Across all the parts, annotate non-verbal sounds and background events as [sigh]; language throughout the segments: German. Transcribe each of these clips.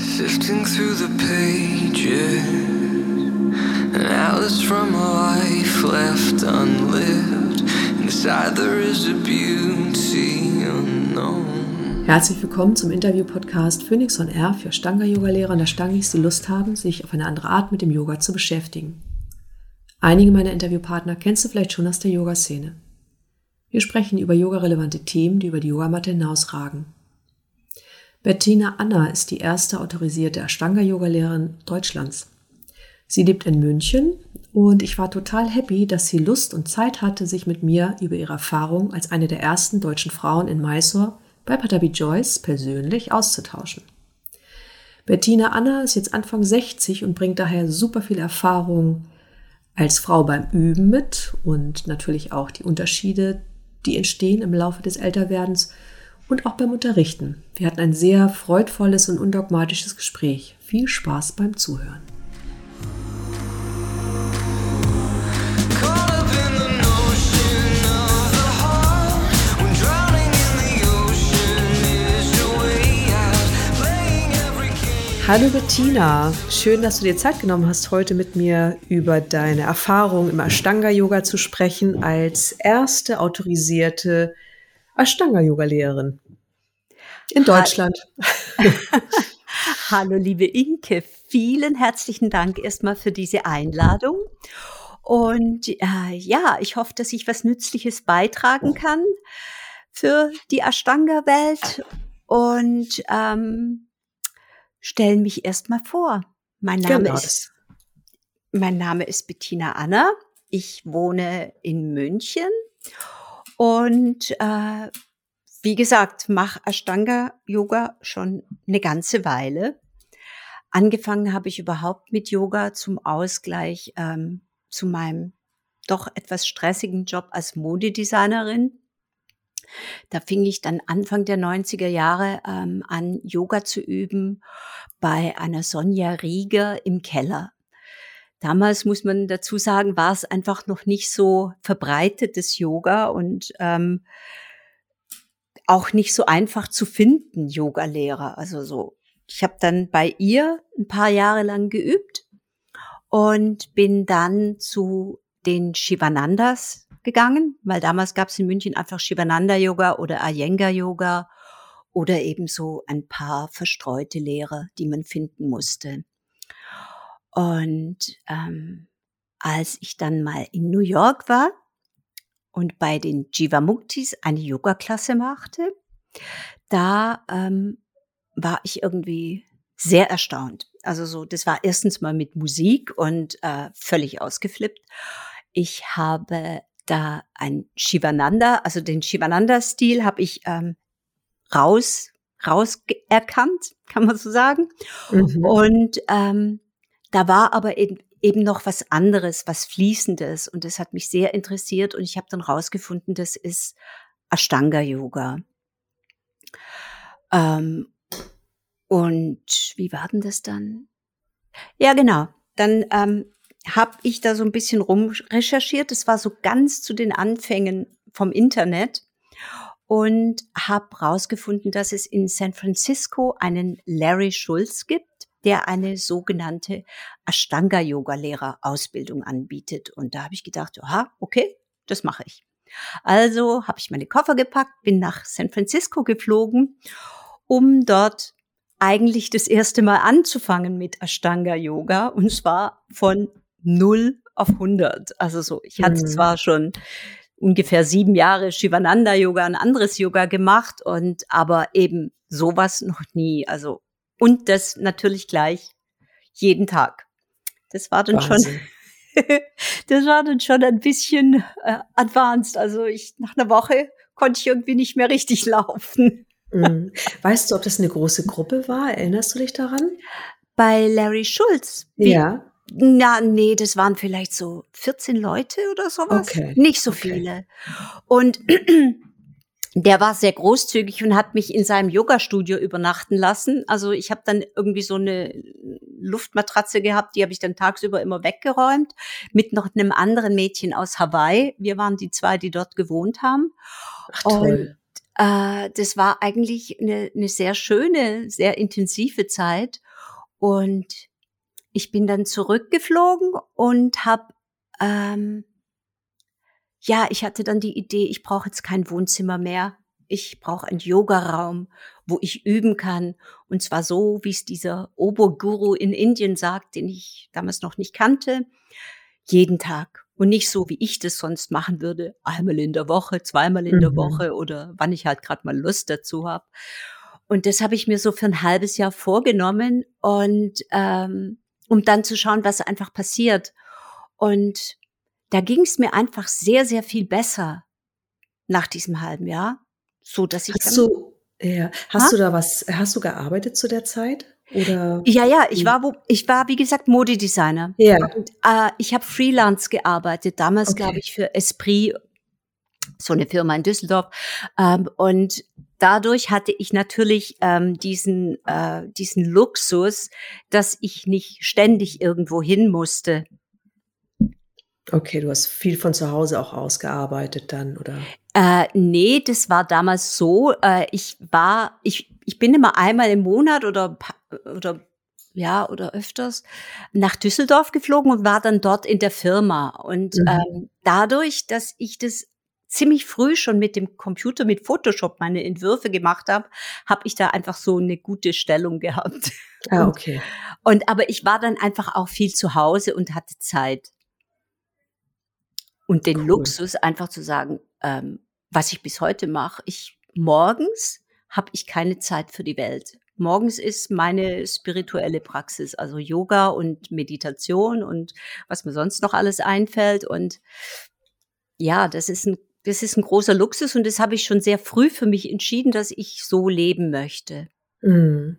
Sifting through the pages, an atlas from a life left unlived. Inside there is a beauty unknown. Herzlich willkommen zum Interview-Podcast Phoenix on Air für Stanga-Yoga-Lehrer und Ashtangis, die Lust haben, sich auf eine andere Art mit dem Yoga zu beschäftigen. Einige meiner Interviewpartner kennst du vielleicht schon aus der Yoga-Szene. Wir sprechen über yogarelevante Themen, die über die Yogamatte hinausragen. Bettina Anna ist die erste autorisierte Ashtanga-Yoga-Lehrerin Deutschlands. Sie lebt in München und ich war total happy, dass sie Lust und Zeit hatte, sich mit mir über ihre Erfahrung als eine der ersten deutschen Frauen in Mysore bei Patabi Joyce persönlich auszutauschen. Bettina Anna ist jetzt Anfang 60 und bringt daher super viel Erfahrung als Frau beim Üben mit und natürlich auch die Unterschiede, die entstehen im Laufe des Älterwerdens und auch beim Unterrichten. Wir hatten ein sehr freudvolles und undogmatisches Gespräch. Viel Spaß beim Zuhören. Hallo Bettina, schön, dass du dir Zeit genommen hast, heute mit mir über deine Erfahrung im Ashtanga-Yoga zu sprechen als erste autorisierte Ashtanga-Yoga-Lehrerin in Deutschland. [laughs] Hallo, liebe Inke, vielen herzlichen Dank erstmal für diese Einladung. Und äh, ja, ich hoffe, dass ich was Nützliches beitragen kann für die Ashtanga-Welt und ähm, stellen mich erstmal vor. Mein Name Genau, ist mein Name ist Bettina Anna. Ich wohne in München und äh, wie gesagt, mache Ashtanga Yoga schon eine ganze Weile. Angefangen habe ich überhaupt mit Yoga zum Ausgleich ähm, zu meinem doch etwas stressigen Job als Modedesignerin. Da fing ich dann Anfang der 90er Jahre ähm, an, Yoga zu üben bei einer Sonja Rieger im Keller. Damals muss man dazu sagen, war es einfach noch nicht so verbreitetes Yoga und ähm, auch nicht so einfach zu finden, Yoga-Lehrer. Also so, ich habe dann bei ihr ein paar Jahre lang geübt und bin dann zu den Shivanandas gegangen, weil damals gab es in München einfach Shivananda-Yoga oder Iyengar-Yoga oder eben so ein paar verstreute Lehrer, die man finden musste. Und ähm, als ich dann mal in New York war und bei den Jivamuktis eine Yoga-Klasse machte, da ähm, war ich irgendwie sehr erstaunt. Also so, das war erstens mal mit Musik und äh, völlig ausgeflippt. Ich habe da ein Shivananda, also den Shivananda-Stil habe ich ähm, raus raus erkannt, kann man so sagen. Mhm. Und ähm, da war aber eben, eben noch was anderes, was Fließendes. Und das hat mich sehr interessiert. Und ich habe dann rausgefunden, das ist Ashtanga-Yoga. Ähm, und wie war denn das dann? Ja, genau. Dann ähm, habe ich da so ein bisschen rumrecherchiert. Das war so ganz zu den Anfängen vom Internet und habe rausgefunden, dass es in San Francisco einen Larry Schulz gibt, der eine sogenannte Ashtanga-Yoga-Lehrer-Ausbildung anbietet. Und da habe ich gedacht, aha, okay, das mache ich. Also habe ich meine Koffer gepackt, bin nach San Francisco geflogen, um dort eigentlich das erste Mal anzufangen mit Ashtanga Yoga und zwar von 0 auf 100. Also so, ich hatte Mhm. zwar schon ungefähr sieben Jahre Shivananda Yoga, ein anderes Yoga gemacht und aber eben sowas noch nie. Also und das natürlich gleich jeden Tag. Das war dann schon Wahnsinn. [laughs] das war dann schon ein bisschen äh, advanced. Also ich nach einer Woche konnte ich irgendwie nicht mehr richtig [laughs] laufen. Mhm. Weißt du, ob das eine große Gruppe war? Erinnerst du dich daran? Bei Larry Schulz. wie- Ja. Na, nee, das waren vielleicht so 14 Leute oder sowas. Okay, Nicht so okay. viele. Und [clears throat] der war sehr großzügig und hat mich in seinem Yoga-Studio übernachten lassen. Also ich habe dann irgendwie so eine Luftmatratze gehabt, die habe ich dann tagsüber immer weggeräumt, mit noch einem anderen Mädchen aus Hawaii. Wir waren die zwei, die dort gewohnt haben. Ach toll. äh, das war eigentlich eine, eine sehr schöne, sehr intensive Zeit. Und ich bin dann zurückgeflogen und habe, ähm, ja, ich hatte dann die Idee, ich brauche jetzt kein Wohnzimmer mehr. Ich brauche einen Yogaraum, wo ich üben kann. Und zwar so, wie es dieser Oberguru in Indien sagt, den ich damals noch nicht kannte. Jeden Tag. Und nicht so, wie ich das sonst machen würde. Einmal in der Woche, zweimal in der Mhm. Woche oder wann ich halt gerade mal Lust dazu habe. Und das habe ich mir so für ein halbes Jahr vorgenommen und ähm, um dann zu schauen, was einfach passiert. Und da ging es mir einfach sehr, sehr viel besser nach diesem halben Jahr, so dass ich Hast du, ja, hast Ha? du da was, hast du gearbeitet zu der Zeit? Oder? ja, ja, ich war, wo, ich war wie gesagt Modedesigner. Ja, Und, äh, ich habe Freelance gearbeitet, damals Okay. glaube ich für Esprit, so eine Firma in Düsseldorf. Ähm, und dadurch hatte ich natürlich ähm, diesen, äh, diesen Luxus, dass ich nicht ständig irgendwo hin musste. Okay, du hast viel von zu Hause auch ausgearbeitet dann, oder? Äh, nee, das war damals so. Äh, ich war, ich, ich bin immer einmal im Monat oder, oder ja, oder öfters nach Düsseldorf geflogen und war dann dort in der Firma. Und Mhm. ähm, dadurch, dass ich das ziemlich früh schon mit dem Computer, mit Photoshop meine Entwürfe gemacht habe, habe ich da einfach so eine gute Stellung gehabt. Ah, Und, okay. und aber ich war dann einfach auch viel zu Hause und hatte Zeit. Und den Cool. Luxus, einfach zu sagen, ähm, was ich bis heute mache, ich morgens habe ich keine Zeit für die Welt. Morgens ist meine spirituelle Praxis, also Yoga und Meditation und was mir sonst noch alles einfällt. Und ja, das ist ein, das ist ein großer Luxus und das habe ich schon sehr früh für mich entschieden, dass ich so leben möchte. Mhm.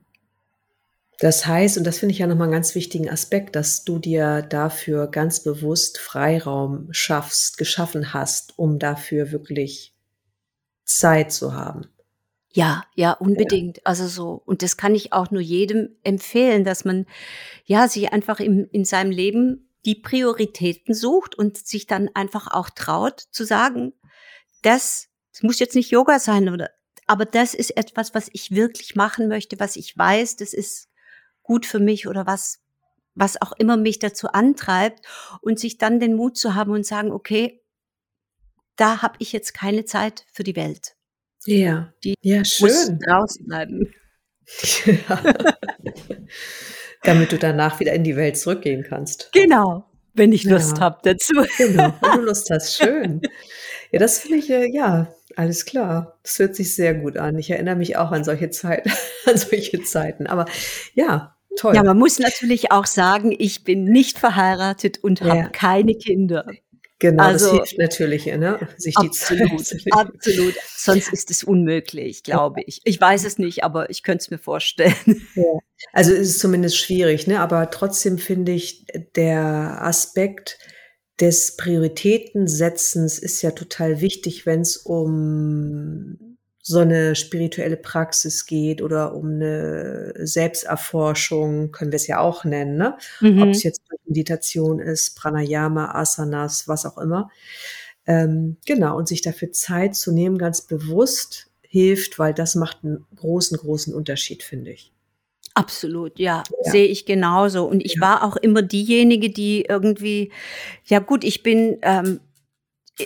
Das heißt, und das finde ich ja nochmal einen ganz wichtigen Aspekt, dass du dir dafür ganz bewusst Freiraum schaffst, geschaffen hast, um dafür wirklich Zeit zu haben. Ja, ja, unbedingt. Also so, und das kann ich auch nur jedem empfehlen, dass man ja sich einfach im, in seinem Leben die Prioritäten sucht und sich dann einfach auch traut zu sagen, das, das muss jetzt nicht Yoga sein oder, aber das ist etwas, was ich wirklich machen möchte, was ich weiß, das ist gut für mich oder was, was auch immer mich dazu antreibt und sich dann den Mut zu haben und sagen, okay, da habe ich jetzt keine Zeit für die Welt. Ja, Die ja, schön. draußen bleiben. Ja. [laughs] Damit du danach wieder in die Welt zurückgehen kannst. Genau, wenn ich Lust Ja. habe dazu. Genau, wenn du Lust hast, [laughs] schön. Ja, das finde ich, äh, ja, alles klar. Das hört sich sehr gut an. Ich erinnere mich auch an solche Zeit, [laughs] an solche Zeiten. Aber ja, toll. Ja, man muss natürlich auch sagen, ich bin nicht verheiratet und Ja. habe keine Kinder. genau, das also- hilft natürlich, ne? Sich die Absolut, zu nehmen. absolut. Sonst ist es unmöglich, glaube ich. Ich weiß es nicht, aber ich könnte es mir vorstellen. Also ist es zumindest schwierig, ne? Aber trotzdem finde ich, der Aspekt des Prioritätensetzens ist ja total wichtig, wenn es um so eine spirituelle Praxis geht oder um eine Selbsterforschung, können wir es ja auch nennen, ne? Ob Mhm. es jetzt Meditation ist, Pranayama, Asanas, was auch immer. Ähm, genau, und sich dafür Zeit zu nehmen, ganz bewusst hilft, weil das macht einen großen, großen Unterschied, finde ich. Absolut, ja, Ja. sehe ich genauso. Und ich Ja. war auch immer diejenige, die irgendwie, ja gut, ich bin ähm,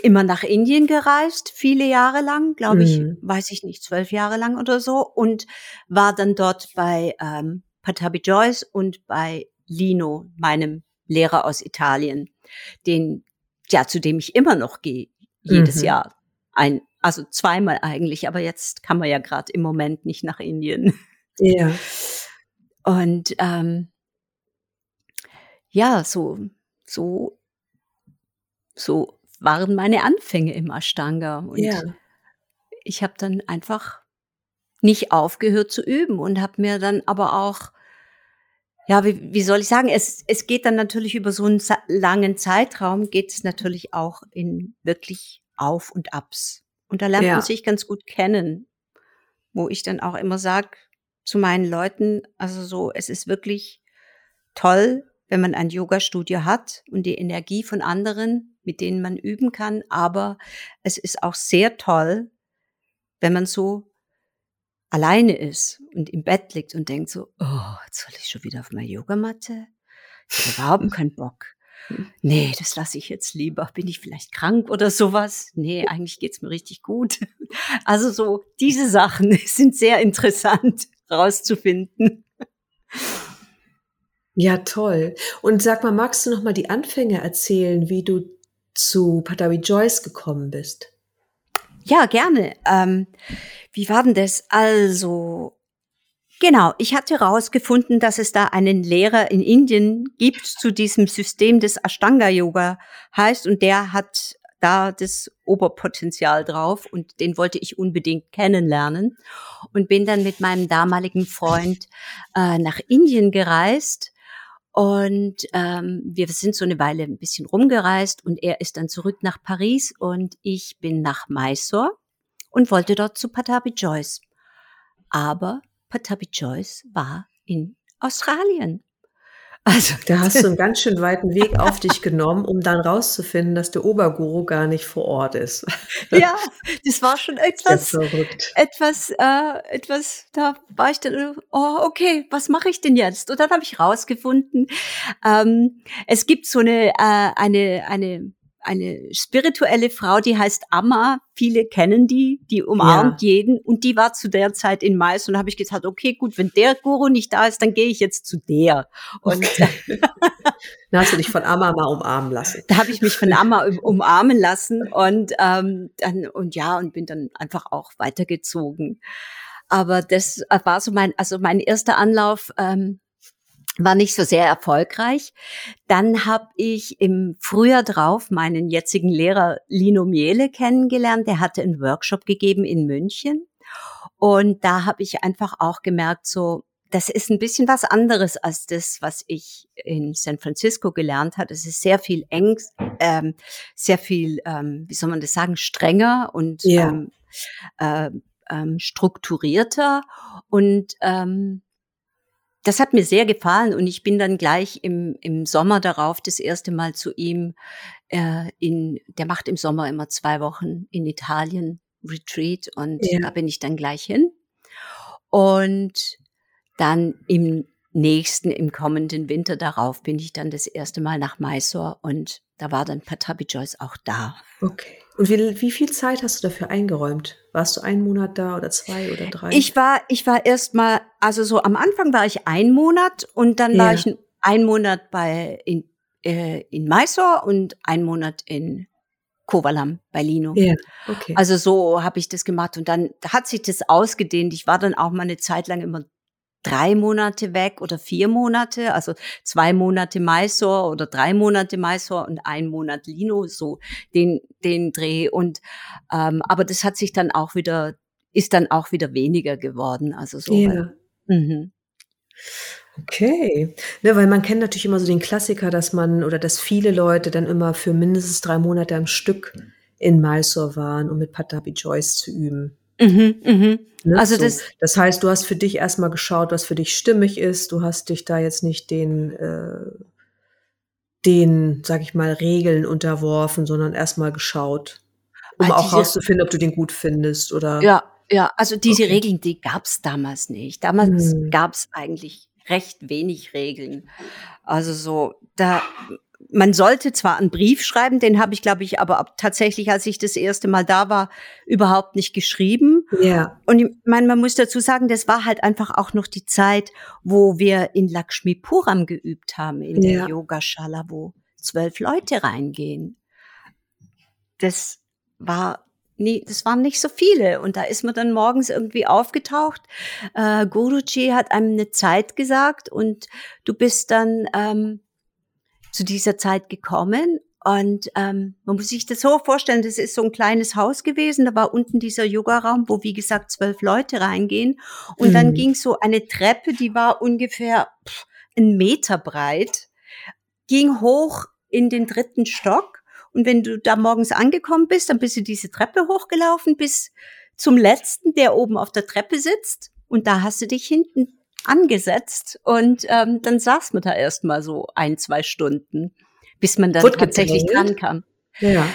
immer nach Indien gereist, viele Jahre lang, glaube ich, Mhm. weiß ich nicht, zwölf Jahre lang oder so, und war dann dort bei ähm, Patabi Joyce und bei Lino, meinem Lehrer aus Italien, den, ja, zu dem ich immer noch gehe, jedes Mhm. Jahr. Ein, also zweimal eigentlich, aber jetzt kann man ja gerade im Moment nicht nach Indien. Ja. [laughs] Und ähm, ja, so, so, so waren meine Anfänge im Ashtanga. Und Ja. ich habe dann einfach nicht aufgehört zu üben und habe mir dann aber auch, ja, wie, wie soll ich sagen, es, es geht dann natürlich über so einen langen Zeitraum, geht es natürlich auch in wirklich Auf und Abs. Und da lernt Ja. man sich ganz gut kennen, wo ich dann auch immer sage zu meinen Leuten, also so, es ist wirklich toll, wenn man ein Yoga-Studio hat und die Energie von anderen, mit denen man üben kann, aber es ist auch sehr toll, wenn man so alleine ist und im Bett liegt und denkt so, oh, jetzt soll ich schon wieder auf meine Yogamatte? Ich habe überhaupt keinen Bock. [laughs] Nee, das lasse ich jetzt lieber. Bin ich vielleicht krank oder sowas? Nee, eigentlich geht's mir richtig gut. [laughs] Also so, diese Sachen [laughs] sind sehr interessant rauszufinden. Ja, toll. Und sag mal, magst du noch mal die Anfänge erzählen, wie du zu Patawi Joyce gekommen bist? Ja, gerne. Ähm, wie war denn das? Also, genau, ich hatte herausgefunden, dass es da einen Lehrer in Indien gibt zu diesem System des Ashtanga-Yoga heißt und der hat da das Oberpotenzial drauf und den wollte ich unbedingt kennenlernen und bin dann mit meinem damaligen Freund äh, nach Indien gereist und ähm, wir sind so eine Weile ein bisschen rumgereist und er ist dann zurück nach Paris und ich bin nach Mysore und wollte dort zu Patabi Joyce. Aber Patabi Joyce war in Australien. Also, da [laughs] hast du einen ganz schön weiten Weg auf dich genommen, um dann rauszufinden, dass der Oberguru gar nicht vor Ort ist. [laughs] ja, das war schon etwas, etwas, äh, etwas, da war ich dann, oh, okay, was mache ich denn jetzt? Und dann habe ich rausgefunden, ähm, es gibt so eine, äh, eine, eine eine spirituelle Frau, die heißt Amma. Viele kennen die, die umarmt ja. jeden. Und die war zu der Zeit in Mais. Und da habe ich gesagt, okay, gut, wenn der Guru nicht da ist, dann gehe ich jetzt zu der. Und okay. [laughs] dann hast du dich von Amma mal umarmen lassen. Da habe ich mich von Amma umarmen lassen und ähm, dann und ja und bin dann einfach auch weitergezogen. Aber das war so mein, also mein erster Anlauf. Ähm, war nicht so sehr erfolgreich. Dann habe ich im Frühjahr drauf meinen jetzigen Lehrer Lino Miele kennengelernt. Der hatte einen Workshop gegeben in München. Und da habe ich einfach auch gemerkt, so, das ist ein bisschen was anderes als das, was ich in San Francisco gelernt habe. Es ist sehr viel eng, ähm, sehr viel, ähm, wie soll man das sagen, strenger und Ja. ähm, äh, ähm, strukturierter. Und ähm, das hat mir sehr gefallen und ich bin dann gleich im, im Sommer darauf das erste Mal zu ihm äh, in, der macht im Sommer immer zwei Wochen in Italien Retreat und Ja. da bin ich dann gleich hin. Und dann im nächsten, im kommenden Winter darauf bin ich dann das erste Mal nach Mysore und da war dann Patabi Joyce auch da. Okay. Und wie, wie viel Zeit hast du dafür eingeräumt? Warst du einen Monat da oder zwei oder drei? Ich war, ich war erst mal, also so am Anfang war ich ein Monat und dann war Ja. ich ein Monat bei in, äh, in Mysore und ein Monat in Kovalam bei Lino. ja, okay. Also so habe ich das gemacht und dann hat sich das ausgedehnt. Ich war dann auch mal eine Zeit lang immer drei Monate weg oder vier Monate, also zwei Monate Mysore oder drei Monate Mysore und ein Monat Lino, so den den Dreh und ähm, aber das hat sich dann auch wieder ist dann auch wieder weniger geworden, also so. ja. Mhm. Okay. Ne, weil man kennt natürlich immer so den Klassiker, dass man oder dass viele Leute dann immer für mindestens drei Monate am Stück in Mysore waren, um mit Patabi Joyce zu üben. Mhm, mhm. Ne? Also so, das- das heißt, du hast für dich erstmal geschaut, was für dich stimmig ist. Du hast dich da jetzt nicht den, äh, den, sag ich mal, Regeln unterworfen, sondern erstmal geschaut, um Ah, auch diese- rauszufinden, ob du den gut findest oder. Ja, ja, also diese Okay. Regeln, die gab's damals nicht. Damals Hm. gab's eigentlich recht wenig Regeln. Also so, da man sollte zwar einen Brief schreiben, den habe ich, glaube ich, aber ab- tatsächlich, als ich das erste Mal da war, überhaupt nicht geschrieben. Ja. Und ich meine, man muss dazu sagen, das war halt einfach auch noch die Zeit, wo wir in Lakshmipuram geübt haben, in der Ja. Yogashala, wo zwölf Leute reingehen. Das war nie, das waren nicht so viele. Und da ist man dann morgens irgendwie aufgetaucht. Äh, Guruji hat einem eine Zeit gesagt und du bist dann ähm, zu dieser Zeit gekommen. Und ähm, man muss sich das so vorstellen, das ist so ein kleines Haus gewesen. Da war unten dieser Yogaraum, wo wie gesagt zwölf Leute reingehen. Und dann Mhm. ging so eine Treppe, die war ungefähr pff, einen Meter breit, ging hoch in den dritten Stock. Und wenn du da morgens angekommen bist, dann bist du diese Treppe hochgelaufen bis zum letzten, der oben auf der Treppe sitzt. Und da hast du dich hinten angesetzt und ähm, dann saß man da erstmal so ein, zwei Stunden, bis man dann Wurde tatsächlich dran kam. Ja.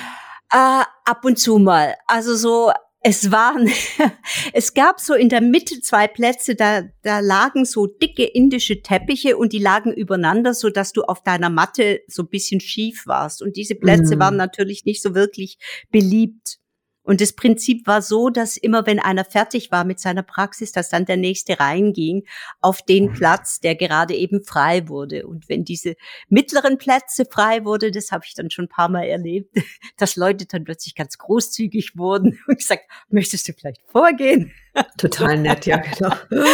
Äh, ab und zu mal. Also so Es waren, [laughs] es gab so in der Mitte zwei Plätze, da, da lagen so dicke indische Teppiche und die lagen übereinander, so dass du auf deiner Matte so ein bisschen schief warst. Und diese Plätze Mhm. waren natürlich nicht so wirklich beliebt. Und das Prinzip war so, dass immer wenn einer fertig war mit seiner Praxis, dass dann der nächste reinging auf den Platz, der gerade eben frei wurde. Und wenn diese mittleren Plätze frei wurde, das habe ich dann schon ein paar Mal erlebt, [laughs] dass Leute dann plötzlich ganz großzügig wurden [laughs] und gesagt, möchtest du vielleicht vorgehen? [laughs] Total nett, ja, genau. Äh,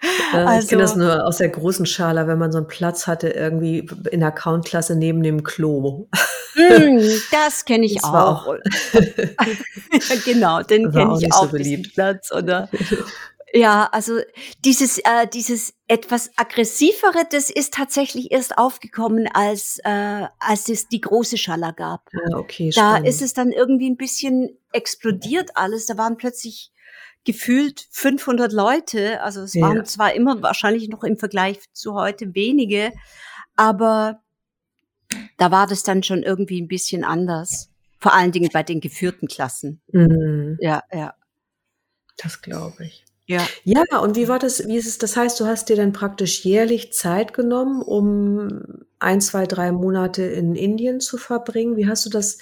ich Also- kenne das nur aus der großen Schale, wenn man so einen Platz hatte, irgendwie in der Accountklasse neben dem Klo. Mm, das kenne ich Das war auch. [laughs] ja, genau, den kenne ich so auch, diesen beliebt. Platz, oder? [laughs] Ja, also dieses, äh, dieses etwas aggressivere, das ist tatsächlich erst aufgekommen, als, äh, als es die große Schaller gab. Ja, okay, Da spannend. ist es dann irgendwie ein bisschen explodiert alles. Da waren plötzlich gefühlt 500 Leute. Also es Ja. waren zwar immer wahrscheinlich noch im Vergleich zu heute wenige, aber da war das dann schon irgendwie ein bisschen anders. Vor allen Dingen bei den geführten Klassen. Mhm, Ja, ja, das glaube ich. ja. Ja, und wie war das, wie ist es, das heißt, du hast dir dann praktisch jährlich Zeit genommen, um ein, zwei, drei Monate in Indien zu verbringen. Wie hast du das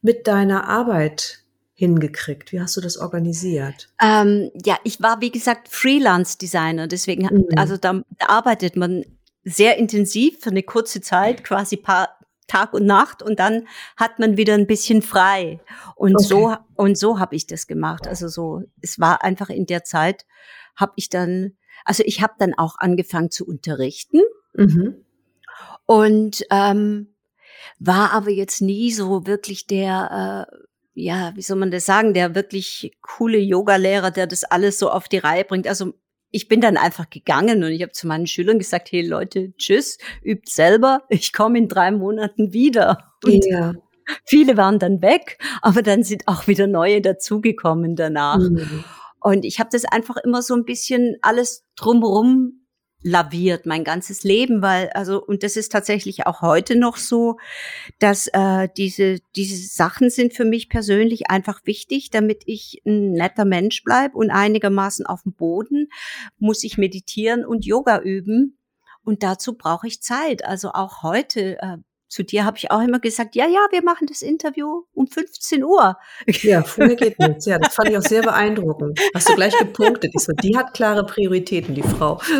mit deiner Arbeit hingekriegt? Wie hast du das organisiert? Ähm, ja, ich war, wie gesagt, Freelance-Designer. Deswegen, Mhm. also da, arbeitet man sehr intensiv für eine kurze Zeit, quasi paar Tag und Nacht und dann hat man wieder ein bisschen frei. Und Okay. so und so habe ich das gemacht. Also so, es war einfach in der Zeit, habe ich dann, also ich habe dann auch angefangen zu unterrichten Mhm. und ähm, war aber jetzt nie so wirklich der, äh, ja, wie soll man das sagen, der wirklich coole Yoga-Lehrer, der das alles so auf die Reihe bringt. Also ich bin dann einfach gegangen und ich habe zu meinen Schülern gesagt, hey Leute, tschüss, übt selber, ich komme in drei Monaten wieder. Und Ja. viele waren dann weg, aber dann sind auch wieder neue dazugekommen danach. Mhm. Und ich habe das einfach immer so ein bisschen alles drumherum laviert, mein ganzes Leben, weil, also, und das ist tatsächlich auch heute noch so, dass äh, diese, diese Sachen sind für mich persönlich einfach wichtig, damit ich ein netter Mensch bleib und einigermaßen auf dem Boden muss ich meditieren und Yoga üben. Und dazu brauche ich Zeit. Also auch heute, äh, zu dir habe ich auch immer gesagt, ja, ja, wir machen das Interview um 15 Uhr. Ja, früher geht nichts. Ja, das fand ich auch sehr beeindruckend. Hast du gleich gepunktet. Ich so, die hat klare Prioritäten, die Frau. [laughs]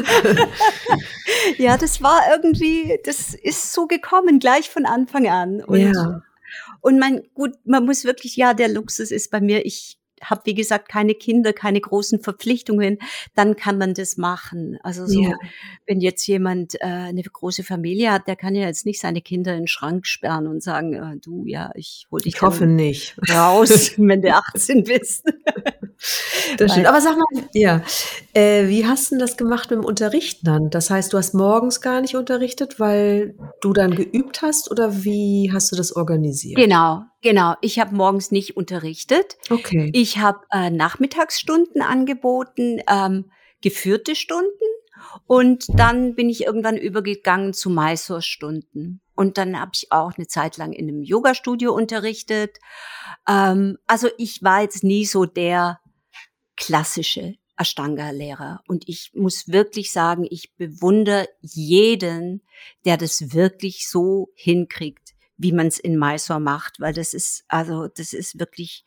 Ja, das war irgendwie, das ist so gekommen, gleich von Anfang an. Und, Ja. und man, gut, man muss wirklich, ja, der Luxus ist bei mir, ich habe, wie gesagt, keine Kinder, keine großen Verpflichtungen, dann kann man das machen. Also so, Ja. wenn jetzt jemand äh, eine große Familie hat, der kann ja jetzt nicht seine Kinder in den Schrank sperren und sagen, äh, du, ja, ich hol dich Ich hoffe nicht. raus, [laughs] wenn du 18 bist. Das stimmt. Aber sag mal, ja, äh, wie hast du denn das gemacht mit dem Unterrichten dann? Das heißt, du hast morgens gar nicht unterrichtet, weil du dann geübt hast oder wie hast du das organisiert? Genau, genau. Ich habe morgens nicht unterrichtet. Okay. Ich habe äh, Nachmittagsstunden angeboten, ähm, geführte Stunden und dann bin ich irgendwann übergegangen zu Mysore-Stunden. Und dann habe ich auch eine Zeit lang in einem Yoga-Studio unterrichtet. Ähm, also ich war jetzt nie so der klassische Ashtanga-Lehrer. Und ich muss wirklich sagen, ich bewundere jeden, der das wirklich so hinkriegt, wie man es in Mysore macht, weil das ist, also das ist wirklich,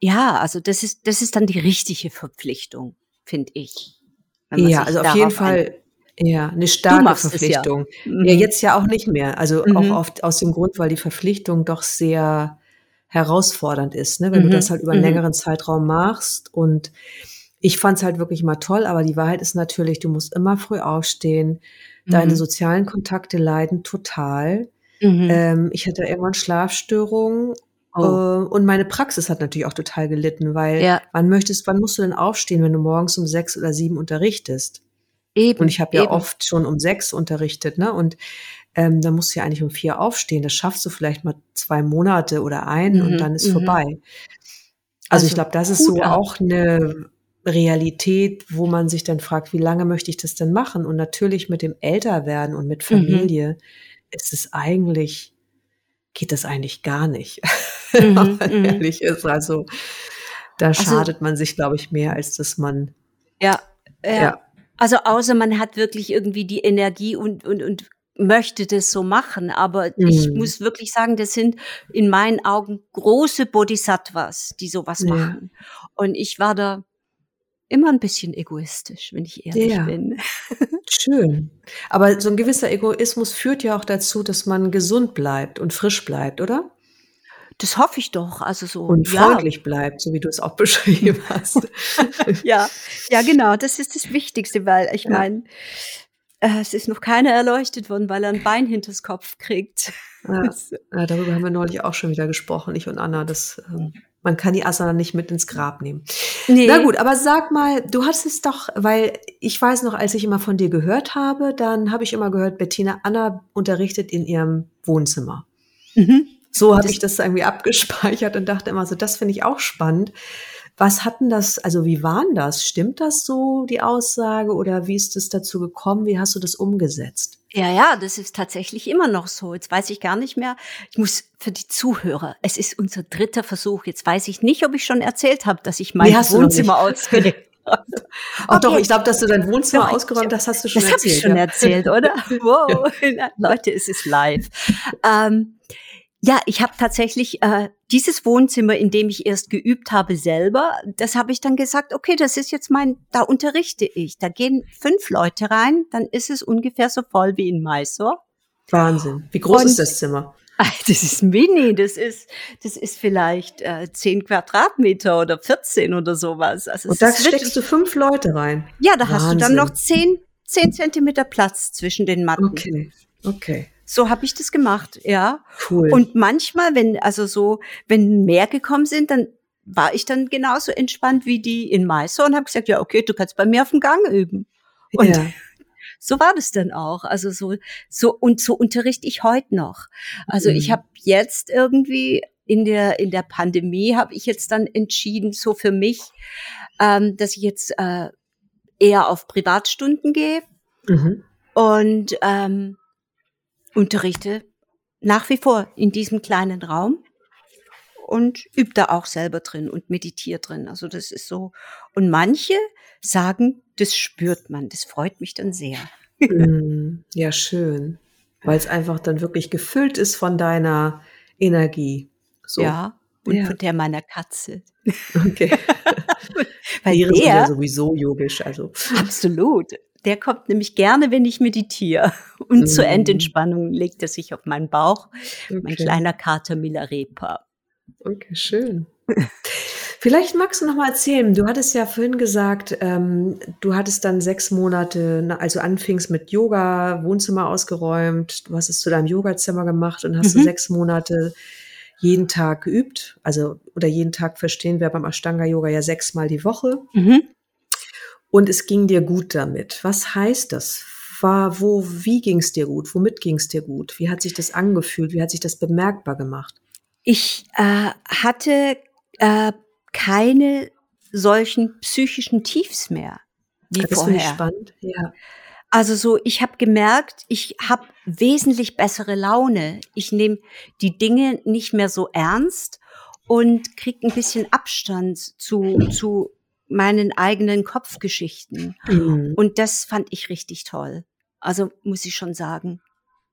ja, also das ist, das ist dann die richtige Verpflichtung, finde ich. Ja, also auf jeden Fall ja, eine starke es ja. Verpflichtung. Mhm. Ja, jetzt ja auch nicht mehr. Also Mhm. auch oft aus dem Grund, weil die Verpflichtung doch sehr herausfordernd ist, ne? wenn Mhm. du das halt über einen Mhm. längeren Zeitraum machst. Und ich fand es halt wirklich mal toll, aber die Wahrheit ist natürlich, du musst immer früh aufstehen. Deine Mhm. sozialen Kontakte leiden total. Mhm. Ähm, ich hatte irgendwann Schlafstörungen. Oh. äh, Und meine Praxis hat natürlich auch total gelitten, weil Ja. wann möchtest, wann musst du denn aufstehen, wenn du morgens um sechs oder sieben unterrichtest? Eben. Und ich habe ja oft schon um sechs unterrichtet, ne? Und ähm, da musst du ja eigentlich um vier aufstehen. Das schaffst du vielleicht mal zwei Monate oder einen Mhm, und dann ist mhm. vorbei. Also, Also ich glaube, das ist so ab. auch eine Realität, wo man sich dann fragt, wie lange möchte ich das denn machen? Und natürlich mit dem Älterwerden und mit Mhm. Familie ist es eigentlich, geht das eigentlich gar nicht, [laughs] Mhm, wenn man mhm. ehrlich ist. Also, Da Also- schadet man sich, glaube ich, mehr, als dass man. Ja, ja. Ja. Also außer man hat wirklich irgendwie die Energie und, und, und möchte das so machen. Aber ich Mhm. muss wirklich sagen, das sind in meinen Augen große Bodhisattvas, die sowas Ja. machen. Und ich war da immer ein bisschen egoistisch, wenn ich ehrlich Ja. bin. Schön. Aber so ein gewisser Egoismus führt ja auch dazu, dass man gesund bleibt und frisch bleibt, oder? Das hoffe ich doch. Also so. Und ja, freundlich bleibt, so wie du es auch [laughs] beschrieben hast. [laughs] ja, ja, genau. Das ist das Wichtigste, weil ich Ja. meine, es ist noch keiner erleuchtet worden, weil er ein Bein hinters Kopf kriegt. Ja. Ja, darüber haben wir neulich auch schon wieder gesprochen, ich und Anna. dass ähm, man kann die Asana nicht mit ins Grab nehmen. Nee. Na gut, aber sag mal, du hast es doch, weil ich weiß noch, als ich immer von dir gehört habe, dann habe ich immer gehört, Bettina Anna unterrichtet in ihrem Wohnzimmer. Mhm. So habe ich das irgendwie abgespeichert und dachte immer so, das finde ich auch spannend. Was hatten das, also wie waren das? Stimmt das so, die Aussage, oder wie ist es dazu gekommen? Wie hast du das umgesetzt? Ja, ja, das ist tatsächlich immer noch so. Jetzt weiß ich gar nicht mehr. Ich muss für die Zuhörer, es ist unser dritter Versuch. Jetzt weiß ich nicht, ob ich schon erzählt habe, dass ich mein Nee, Wohnzimmer [laughs] habe. Ach doch, Okay. ich glaube, dass du dein Wohnzimmer Doch, ausgeräumt hast, hast du schon Das habe erzählt. ich schon ja. erzählt, oder? [laughs] Wow, [laughs] Leute, es ist live. Ähm, ja, ich habe tatsächlich äh, dieses Wohnzimmer, in dem ich erst geübt habe selber, das habe ich dann gesagt, okay, das ist jetzt mein, da unterrichte ich. Da gehen fünf Leute rein, dann ist es ungefähr so voll wie in Mysore. Wahnsinn. Wie groß Und- ist das Zimmer? [laughs] Ah, Das ist mini, das ist, das ist vielleicht äh, 10 Quadratmeter oder 14 oder sowas. Also Und da steckst du fünf Leute rein. ja, da hast du dann Wahnsinn. noch 10, 10 Zentimeter Platz zwischen den Matten. Okay, okay, So habe ich das gemacht, ja. cool. Und manchmal, wenn, also so, wenn mehr gekommen sind, dann war ich dann genauso entspannt wie die in Meister und habe gesagt, ja, okay, du kannst bei mir auf dem Gang üben. Und ja. so war das dann auch. Also so, so und so unterrichte ich heute noch. Also ich Mhm. habe jetzt irgendwie in der in der Pandemie habe ich jetzt dann entschieden, so für mich, ähm, dass ich jetzt äh, eher auf Privatstunden gehe Mhm. und ähm, unterrichte nach wie vor in diesem kleinen Raum und übe da auch selber drin und meditiere drin. Also das ist so. Und manche sagen, das spürt man. Das freut mich dann sehr. Mm, Ja, schön. Weil es einfach dann wirklich gefüllt ist von deiner Energie. So. Ja. Und Ja. von der meiner Katze. Okay. [laughs] Weil Tiere sind ja der, sowieso yogisch. Also. absolut, der kommt nämlich gerne, wenn ich meditiere. [laughs] Und zur Mhm. Endentspannung legt er sich auf meinen Bauch. Mein Okay. kleiner Kater Milarepa. Okay, schön. Vielleicht magst du noch mal erzählen. Du hattest ja vorhin gesagt, ähm, du hattest dann sechs Monate, na, also anfingst mit Yoga, Wohnzimmer ausgeräumt, du hast es zu deinem Yogazimmer gemacht und hast du Mhm. sechs Monate jeden Tag geübt, also oder jeden Tag verstehen wir beim Ashtanga Yoga ja sechsmal die Woche Mhm. Und es ging dir gut damit. Was heißt das? War wo? Wie ging es dir gut? Womit ging es dir gut? Wie hat sich das angefühlt? Wie hat sich das bemerkbar gemacht? Ich äh, hatte äh, keine solchen psychischen Tiefs mehr wie Das finde ich vorher. spannend. Ja. Also so, ich habe gemerkt, ich habe wesentlich bessere Laune. Ich nehme die Dinge nicht mehr so ernst und krieg ein bisschen Abstand zu, zu meinen eigenen Kopfgeschichten. Mhm. Und das fand ich richtig toll. Also muss ich schon sagen,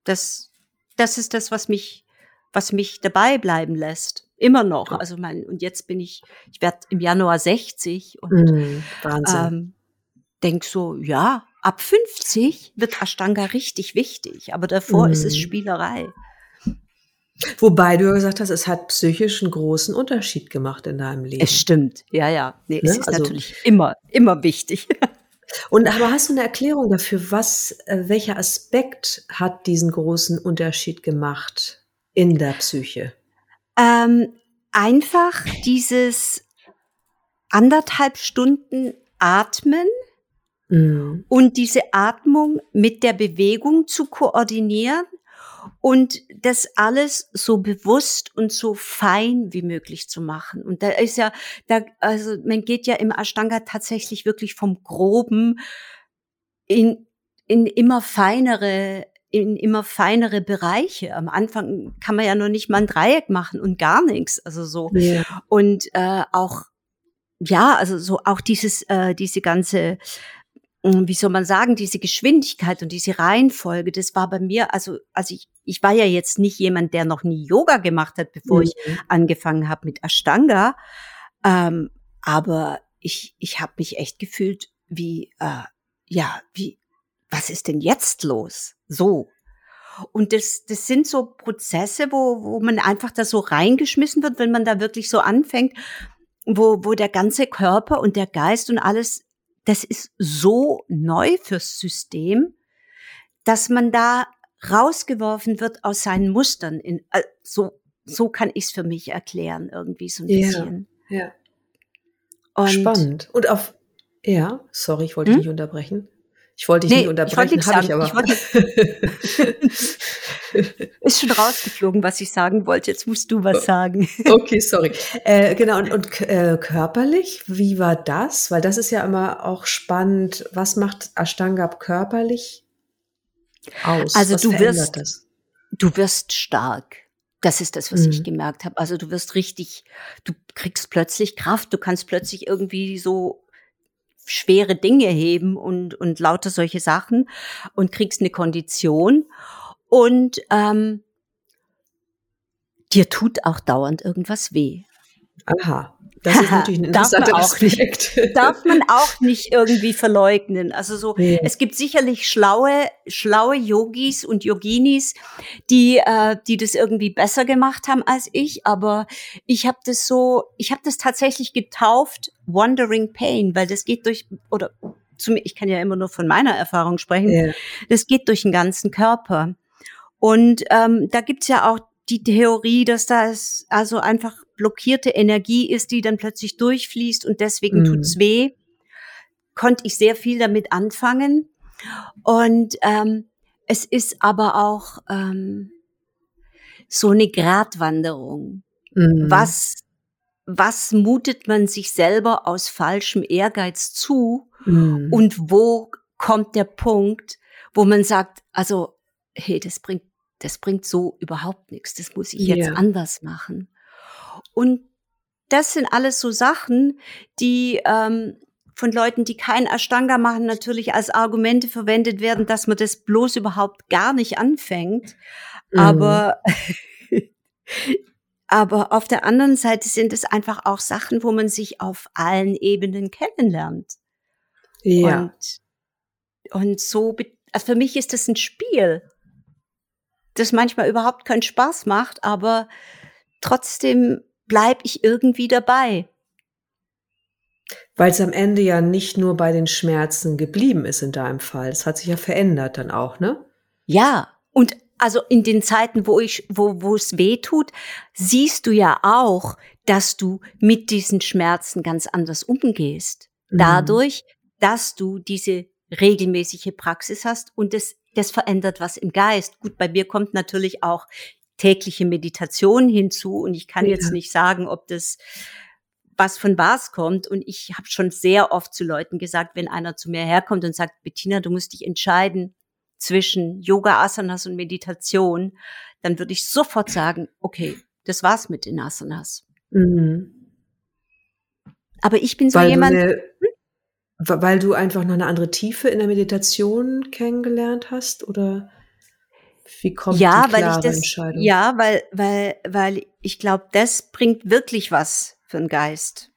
das, das ist das, was mich, was mich dabei bleiben lässt. Immer noch. Also mein, und jetzt bin ich, ich werde im Januar 60 und Mhm. Ähm, denk so, ja, ab 50 wird Ashtanga richtig wichtig, aber davor ist es Mhm. Spielerei. Wobei du ja gesagt hast, es hat psychisch einen großen Unterschied gemacht in deinem Leben. Es stimmt, ja, ja. Nee, es Ne? ist Also- natürlich immer, immer wichtig. [laughs] Und aber hast du eine Erklärung dafür, was, äh, welcher Aspekt hat diesen großen Unterschied gemacht in der Psyche? ähm, einfach dieses anderthalb Stunden Atmen Mhm. und diese Atmung mit der Bewegung zu koordinieren und das alles so bewusst und so fein wie möglich zu machen. Und da ist ja, da, also man geht ja im Ashtanga tatsächlich wirklich vom Groben in, in immer feinere, in immer feinere Bereiche. Am Anfang kann man ja noch nicht mal ein Dreieck machen und gar nichts. Also so. Ja. Und äh, auch ja, also so auch dieses, äh, diese ganze, wie soll man sagen, diese Geschwindigkeit und diese Reihenfolge, das war bei mir, also, also ich, ich war ja jetzt nicht jemand, der noch nie Yoga gemacht hat, bevor ich Mhm. angefangen habe mit Ashtanga. Ähm, aber ich, ich habe mich echt gefühlt wie, äh, ja, wie, was ist denn jetzt los? So. Und das, das sind so Prozesse, wo, wo man einfach da so reingeschmissen wird, wenn man da wirklich so anfängt, wo, wo der ganze Körper und der Geist und alles, das ist so neu fürs System, dass man da rausgeworfen wird aus seinen Mustern. In, äh, so, so kann ich es für mich erklären, irgendwie so ein Ja. bisschen. Ja. Und Spannend. Und auf, ja, sorry, ich wollte dich Hm? nicht unterbrechen. Ich wollte dich Nee, nicht ich wollte unterbrechen, nichts habe ich aber. [laughs] Ist schon rausgeflogen, was ich sagen wollte. Jetzt musst du was sagen. okay, sorry. [laughs] Äh, genau, und, und äh, körperlich, wie war das? Weil das ist ja immer auch spannend. Was macht Ashtanga körperlich aus? Also was du wirst- das? Du wirst stark. Das ist das, was ich Mhm. gemerkt habe. Also du wirst richtig, du kriegst plötzlich Kraft, du kannst plötzlich irgendwie so schwere Dinge heben und, und lauter solche Sachen und kriegst eine Kondition und ähm, dir tut auch dauernd irgendwas weh. Aha. Das ist natürlich ein [laughs] interessanter auch nicht. Aspekt. [laughs] Darf man auch nicht irgendwie verleugnen. Also so, Nee. es gibt sicherlich schlaue, schlaue Yogis und Yoginis, die, äh, die das irgendwie besser gemacht haben als ich. Aber ich habe das so, ich habe das tatsächlich getauft Wandering Pain, weil das geht durch oder zum, ich kann ja immer nur von meiner Erfahrung sprechen. Ja. Das geht durch den ganzen Körper. Und ähm, da gibt's ja auch die Theorie, dass das also einfach blockierte Energie ist, die dann plötzlich durchfließt und deswegen Mhm. tut's weh. Konnte ich sehr viel damit anfangen. Und ähm, es ist aber auch ähm, so eine Gratwanderung. Mhm. Was, was mutet man sich selber aus falschem Ehrgeiz zu? Mhm. Und wo kommt der Punkt, wo man sagt, also, hey, das bringt, das bringt so überhaupt nichts. Das muss ich jetzt Ja. anders machen. Und das sind alles so Sachen, die ähm, von Leuten, die kein Ashtanga machen, natürlich als Argumente verwendet werden, dass man das bloß überhaupt gar nicht anfängt. Mhm. Aber, [laughs] aber auf der anderen Seite sind es einfach auch Sachen, wo man sich auf allen Ebenen kennenlernt. ja. Und, und so, also für mich ist das ein Spiel, das manchmal überhaupt keinen Spaß macht, aber trotzdem bleib ich irgendwie dabei. Weil es am Ende ja nicht nur bei den Schmerzen geblieben ist in deinem Fall. Es hat sich ja verändert dann auch, ne? Ja, und also in den Zeiten, wo ich, wo, wo es weh tut, siehst du ja auch, dass du mit diesen Schmerzen ganz anders umgehst. Mhm. Dadurch, dass du diese regelmäßige Praxis hast und das, das verändert was im Geist. Gut, bei mir kommt natürlich auch tägliche Meditation hinzu und ich kann Ja. jetzt nicht sagen, ob das was von was kommt. Und ich habe schon sehr oft zu Leuten gesagt, wenn einer zu mir herkommt und sagt, Bettina, du musst dich entscheiden zwischen Yoga, Asanas und Meditation, dann würde ich sofort sagen, okay, das war's mit den Asanas. Mhm. Aber ich bin so Weil, du jemand, eine, weil du einfach noch eine andere Tiefe in der Meditation kennengelernt hast? Oder wie kommt ja, die weil ich das, Entscheidung? ja, weil, weil, weil ich glaube, das bringt wirklich was für den Geist.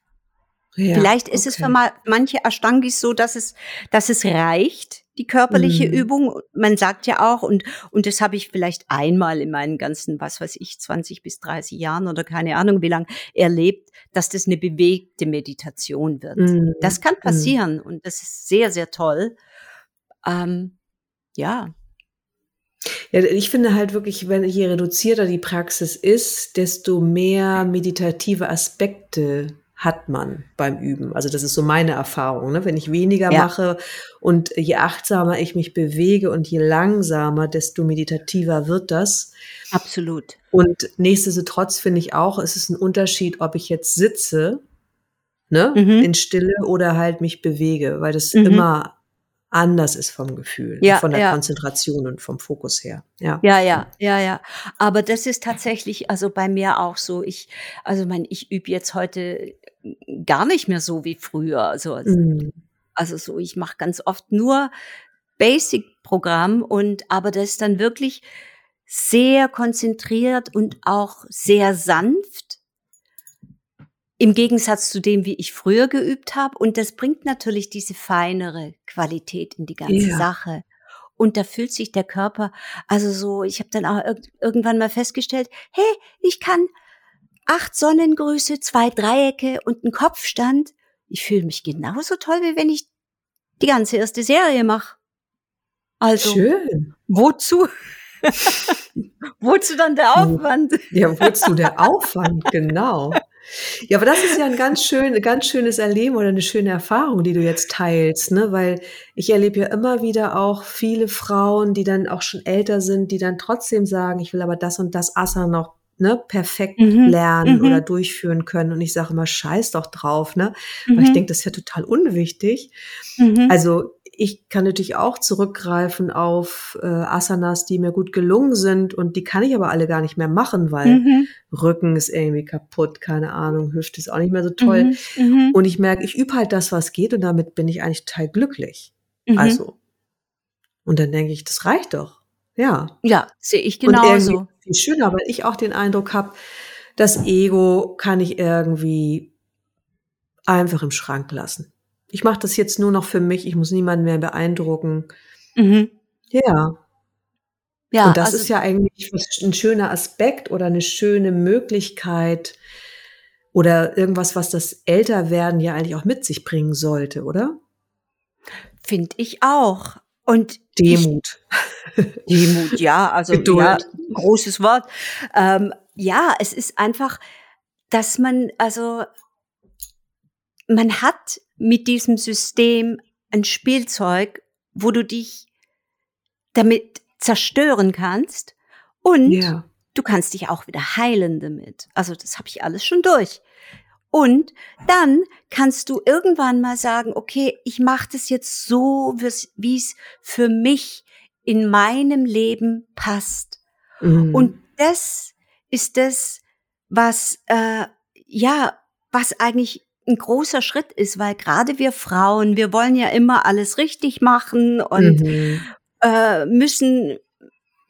Ja, Vielleicht ist es okay. für ma manche Ashtangis so, dass es, dass es reicht, die körperliche Mhm. Übung. Man sagt ja auch, und, und das habe ich vielleicht einmal in meinen ganzen, was weiß ich, 20 bis 30 Jahren oder keine Ahnung wie lang erlebt, dass das eine bewegte Meditation wird. Mhm. Das kann Mhm. passieren und das ist sehr, sehr toll. Ähm, ja, Ja, ich finde halt wirklich, wenn je reduzierter die Praxis ist, desto mehr meditative Aspekte hat man beim Üben. Also das ist so meine Erfahrung. Ne? Wenn ich weniger Ja. mache und je achtsamer ich mich bewege und je langsamer, desto meditativer wird das. absolut. Und nichtsdestotrotz finde ich auch, es ist ein Unterschied, ob ich jetzt sitze, ne, Mhm. in Stille oder halt mich bewege, weil das Mhm. immer anders ist vom Gefühl, Ja, von der ja. Konzentration und vom Fokus her. Ja. Ja, ja, ja, ja. Aber das ist tatsächlich also bei mir auch so. Ich, also mein, ich übe jetzt heute gar nicht mehr so wie früher. Also, Mhm. also so, ich mache ganz oft nur Basic-Programm und aber das dann wirklich sehr konzentriert und auch sehr sanft. Im Gegensatz zu dem, wie ich früher geübt habe. Und das bringt natürlich diese feinere Qualität in die ganze Ja. Sache. Und da fühlt sich der Körper, also so, ich habe dann auch irg irgendwann mal festgestellt, hey, ich kann acht Sonnengrüße, zwei Dreiecke und einen Kopfstand. Ich fühle mich genauso toll, wie wenn ich die ganze erste Serie mache. Also, Schön. wozu? [laughs] wozu dann der Aufwand? Ja, wozu der Aufwand, genau. Ja, aber das ist ja ein ganz schön, ganz schönes Erleben oder eine schöne Erfahrung, die du jetzt teilst, ne? Weil ich erlebe ja immer wieder auch viele Frauen, die dann auch schon älter sind, die dann trotzdem sagen, ich will aber das und das Asana noch ne, perfekt Mhm, lernen mhm. oder durchführen können. Und ich sage immer, scheiß doch drauf, ne? Weil ich Mhm, denke, das ist ja total unwichtig. mhm, Also ich kann natürlich auch zurückgreifen auf äh, Asanas, die mir gut gelungen sind und die kann ich aber alle gar nicht mehr machen, weil mhm, Rücken ist irgendwie kaputt, keine Ahnung, Hüfte ist auch nicht mehr so toll. mhm, mhm, Und ich merke, ich übe halt das, was geht und damit bin ich eigentlich total glücklich. mhm. Also, und dann denke ich, das reicht doch. Ja. Ja, sehe ich Und genauso. viel schöner, weil ich auch den Eindruck habe, das Ego kann ich irgendwie einfach im Schrank lassen. Ich mache das jetzt nur noch für mich, ich muss niemanden mehr beeindrucken. Mhm. Ja, Ja, und das also, ist ja eigentlich ein schöner Aspekt oder eine schöne Möglichkeit oder irgendwas, was das Älterwerden ja eigentlich auch mit sich bringen sollte, oder? finde ich auch. Und ich, Demut. [laughs] Demut, ja, also ja, großes Wort. Ähm, ja, es ist einfach, dass man, also man hat mit diesem System ein Spielzeug, wo du dich damit zerstören kannst und Ja. du kannst dich auch wieder heilen damit. Also das habe ich alles schon durch. Und dann kannst du irgendwann mal sagen, okay, ich mache das jetzt so, wie es für mich in meinem Leben passt. Mhm. Und das ist das, was äh, ja, was eigentlich ein großer Schritt ist, weil gerade wir Frauen, wir wollen ja immer alles richtig machen und mhm. äh, müssen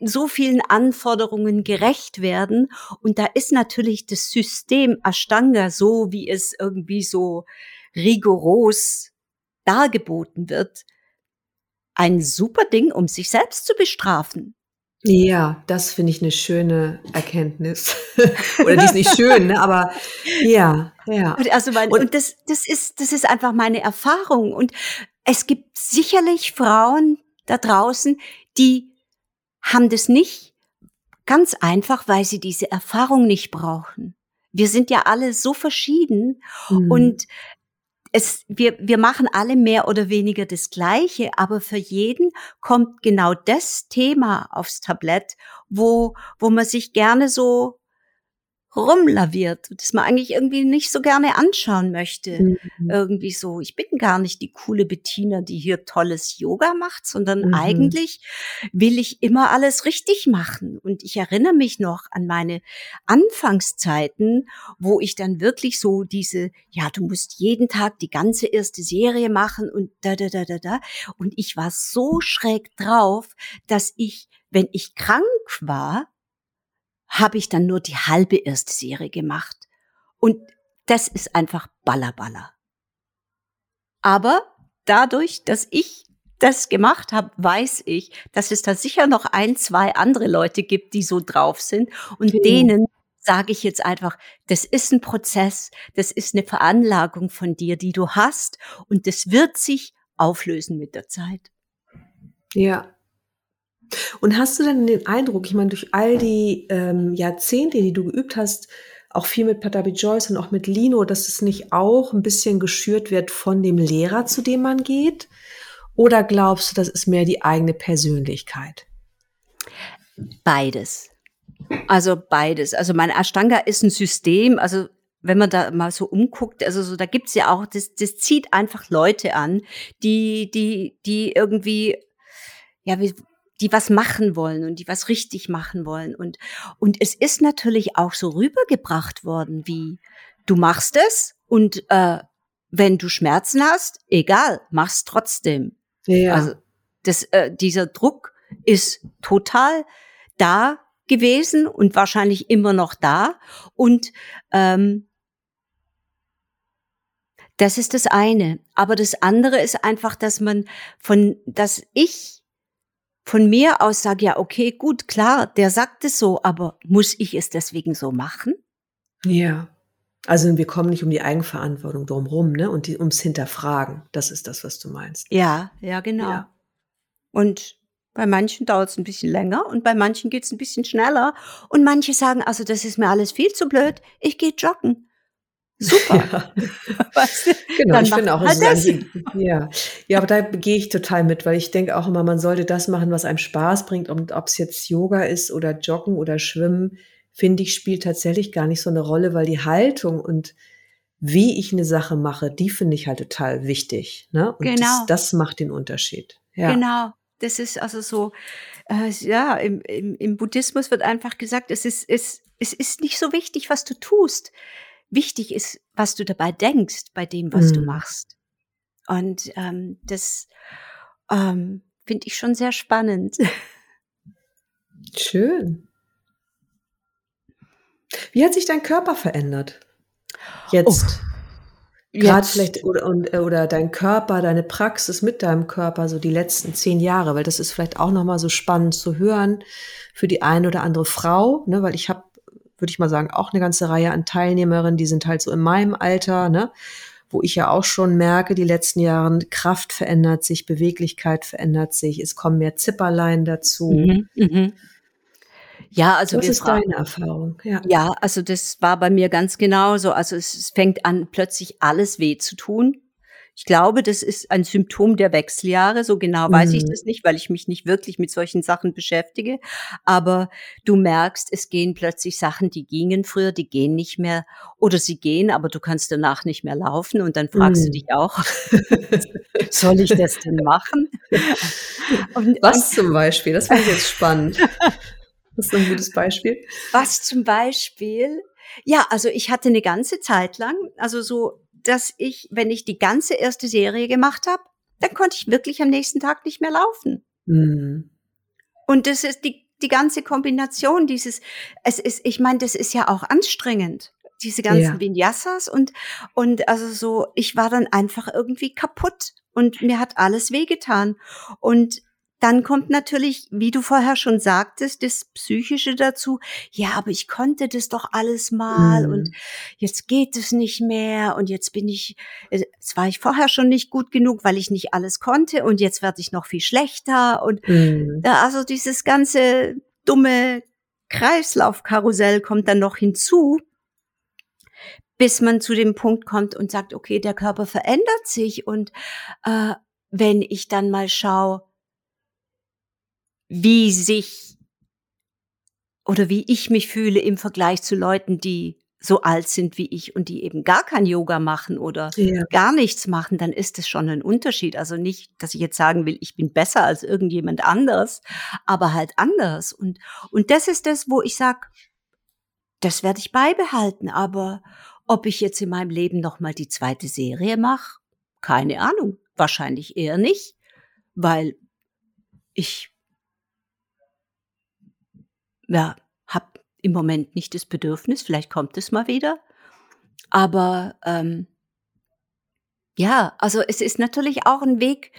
so vielen Anforderungen gerecht werden. Und da ist natürlich das System Ashtanga so, wie es irgendwie so rigoros dargeboten wird, ein super Ding, um sich selbst zu bestrafen. Ja, das finde ich eine schöne Erkenntnis. [laughs] oder die ist nicht schön, ne? aber ja, ja. Und also mein, Und- und das, das ist, das ist einfach meine Erfahrung. Und es gibt sicherlich Frauen da draußen, die haben das nicht ganz einfach, weil sie diese Erfahrung nicht brauchen. Wir sind ja alle so verschieden Mhm. und es, wir, wir machen alle mehr oder weniger das Gleiche, aber für jeden kommt genau das Thema aufs Tablett, wo, wo man sich gerne so rumlaviert, das man eigentlich irgendwie nicht so gerne anschauen möchte. Mhm. Irgendwie so, ich bin gar nicht die coole Bettina, die hier tolles Yoga macht, sondern Mhm. eigentlich will ich immer alles richtig machen. Und ich erinnere mich noch an meine Anfangszeiten, wo ich dann wirklich so diese, ja, du musst jeden Tag die ganze erste Serie machen und da, da, da, da, da. Und ich war so schräg drauf, dass ich, wenn ich krank war, habe ich dann nur die halbe erste Serie gemacht. Und das ist einfach Ballerballer. Aber dadurch, dass ich das gemacht habe, weiß ich, dass es da sicher noch ein, zwei andere Leute gibt, die so drauf sind. Und Genau. denen sage ich jetzt einfach, das ist ein Prozess, das ist eine Veranlagung von dir, die du hast. Und das wird sich auflösen mit der Zeit. Ja. Und hast du denn den Eindruck, ich meine, durch all die ähm, Jahrzehnte, die du geübt hast, auch viel mit Patabi Joyce und auch mit Lino, dass es nicht auch ein bisschen geschürt wird von dem Lehrer, zu dem man geht? Oder glaubst du, das ist mehr die eigene Persönlichkeit? Beides. Also beides. Also mein Ashtanga ist ein System, also wenn man da mal so umguckt, also so, da gibt's ja auch, das, das zieht einfach Leute an, die, die, die irgendwie, ja, wie, die was machen wollen und die was richtig machen wollen. Und, und es ist natürlich auch so rübergebracht worden, wie du machst es Und äh, wenn du Schmerzen hast, egal, mach's trotzdem. Ja. Also das, äh, dieser Druck ist total da gewesen und wahrscheinlich immer noch da. Und ähm, das ist das eine. Aber das andere ist einfach, dass man von, dass ich von mir aus sage, ja, okay, gut, klar, der sagt es so, aber muss ich es deswegen so machen? ja. Also wir kommen nicht um die Eigenverantwortung drumherum, ne? Und die, ums Hinterfragen. Das ist das, was du meinst. Ja, ja, genau. Ja. Und bei manchen dauert es ein bisschen länger und bei manchen geht es ein bisschen schneller. Und manche sagen, also das ist mir alles viel zu blöd, ich gehe joggen. Super. [laughs] Weißt du? Genau, Dann ich finde auch, halt das. ja. ja, aber da gehe ich total mit, weil ich denke auch immer, man sollte das machen, was einem Spaß bringt. Und ob es jetzt Yoga ist oder Joggen oder Schwimmen, finde ich, spielt tatsächlich gar nicht so eine Rolle, weil die Haltung und wie ich eine Sache mache, die finde ich halt total wichtig. Ne? Und Genau. das, das macht den Unterschied. Ja. Genau. Das ist also so, äh, ja, im, im, im Buddhismus wird einfach gesagt, es ist, es, es ist nicht so wichtig, was du tust. Wichtig ist, was du dabei denkst, bei dem, was du Mhm. machst. Und ähm, das ähm, finde ich schon sehr spannend. Schön. Wie hat sich dein Körper verändert? Jetzt. Gerade Jetzt- vielleicht oder, äh, oder dein Körper, deine Praxis mit deinem Körper, so die letzten zehn Jahre, weil das ist vielleicht auch nochmal so spannend zu hören für die eine oder andere Frau, ne, weil ich habe, würde ich mal sagen, auch eine ganze Reihe an Teilnehmerinnen, die sind halt so in meinem Alter, ne, wo ich ja auch schon merke, die letzten Jahre, Kraft verändert sich, Beweglichkeit verändert sich, es kommen mehr Zipperlein dazu. Mhm, mhm. Ja, also wir ist fragen- deine Erfahrung? Ja. Ja, also das war bei mir ganz genauso. Also es fängt an, plötzlich alles weh zu tun. Ich glaube, das ist ein Symptom der Wechseljahre. So genau weiß ich Mhm. das nicht, weil ich mich nicht wirklich mit solchen Sachen beschäftige. Aber du merkst, es gehen plötzlich Sachen, die gingen früher, die gehen nicht mehr. Oder sie gehen, aber du kannst danach nicht mehr laufen. Und dann fragst du Mhm. dich auch, [laughs] soll ich das denn machen? [laughs] Und, Was zum Beispiel? Das finde ich jetzt spannend. Das ist ein gutes Beispiel. Was zum Beispiel? Ja, also ich hatte eine ganze Zeit lang, also so, dass ich, wenn ich die ganze erste Serie gemacht habe, dann konnte ich wirklich am nächsten Tag nicht mehr laufen. Mhm. Und das ist die, die ganze Kombination dieses, es ist, ich meine, das ist ja auch anstrengend. Diese ganzen Ja. Vinyasas und, und also so, ich war dann einfach irgendwie kaputt und mir hat alles wehgetan. Und dann kommt natürlich, wie du vorher schon sagtest, das Psychische dazu. Ja, aber ich konnte das doch alles mal Mhm. und jetzt geht es nicht mehr und jetzt bin ich, äh, jetzt war ich vorher schon nicht gut genug, weil ich nicht alles konnte und jetzt werde ich noch viel schlechter und Mhm. ja, also dieses ganze dumme Kreislaufkarussell kommt dann noch hinzu, bis man zu dem Punkt kommt und sagt, okay, der Körper verändert sich und äh, wenn ich dann mal schaue, wie sich oder wie ich mich fühle im Vergleich zu Leuten, die so alt sind wie ich und die eben gar kein Yoga machen oder Ja. gar nichts machen, dann ist es schon ein Unterschied. Also nicht, dass ich jetzt sagen will, ich bin besser als irgendjemand anders, aber halt anders. Und, und das ist das, wo ich sag, das werde ich beibehalten. Aber ob ich jetzt in meinem Leben noch mal die zweite Serie mache, keine Ahnung. Wahrscheinlich eher nicht, weil ich ja, habe im Moment nicht das Bedürfnis, vielleicht kommt es mal wieder. Aber ähm, ja, also es ist natürlich auch ein Weg,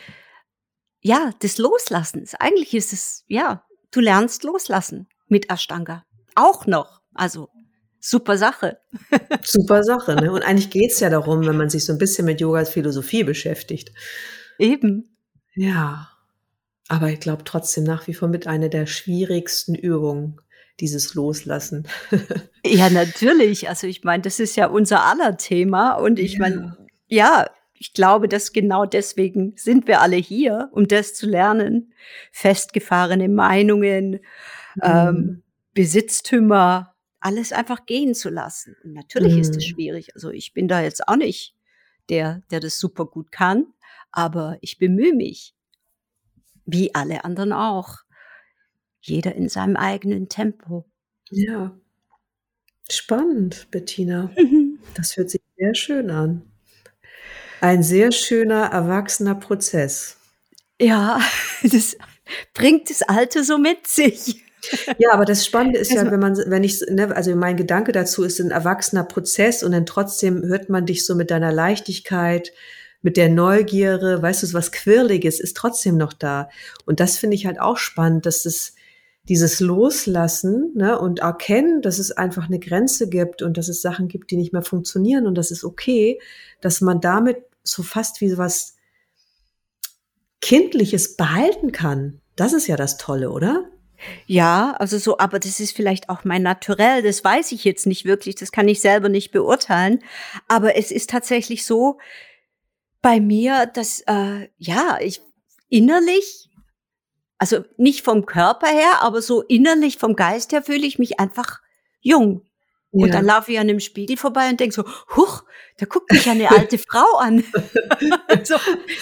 ja, des Loslassens. Eigentlich ist es, ja, du lernst loslassen mit Ashtanga. Auch noch. Also super Sache. [laughs] Super Sache. Ne? Und eigentlich geht es ja darum, wenn man sich so ein bisschen mit Yogas Philosophie beschäftigt. Eben. Ja. Aber ich glaube trotzdem nach wie vor mit einer der schwierigsten Übungen, dieses Loslassen. [laughs] Ja, natürlich. Also ich meine, das ist ja unser aller Thema. Und ich meine, ja, ich glaube, dass genau deswegen sind wir alle hier, um das zu lernen. Festgefahrene Meinungen, ähm, Mhm. Besitztümer, alles einfach gehen zu lassen. Und natürlich ist es Mhm. schwierig. Also ich bin da jetzt auch nicht der, der das super gut kann, aber ich bemühe mich. Wie alle anderen auch. Jeder in seinem eigenen Tempo. Ja. Spannend, Bettina. Das hört sich sehr schön an. Ein sehr schöner, erwachsener Prozess. Ja, [laughs] das bringt das Alter so mit sich. Ja, aber das Spannende ist ja, Also- wenn man, wenn ich, ne, also mein Gedanke dazu ist ein erwachsener Prozess und dann trotzdem hört man dich so mit deiner Leichtigkeit, mit der Neugierde, weißt du, was Quirliges ist trotzdem noch da. Und das finde ich halt auch spannend, dass es dieses Loslassen ne, und erkennen, dass es einfach eine Grenze gibt und dass es Sachen gibt, die nicht mehr funktionieren und das ist okay, dass man damit so fast wie so was Kindliches behalten kann. Das ist ja das Tolle, oder? Ja, also so, aber das ist vielleicht auch mein Naturell, das weiß ich jetzt nicht wirklich, das kann ich selber nicht beurteilen. Aber es ist tatsächlich so bei mir, dass, äh, ja, ich innerlich, also nicht vom Körper her, aber so innerlich vom Geist her fühle ich mich einfach jung. Und Ja. dann laufe ich an dem Spiegel vorbei und denke so, huch, da guckt mich eine alte [laughs] Frau an. [laughs] so,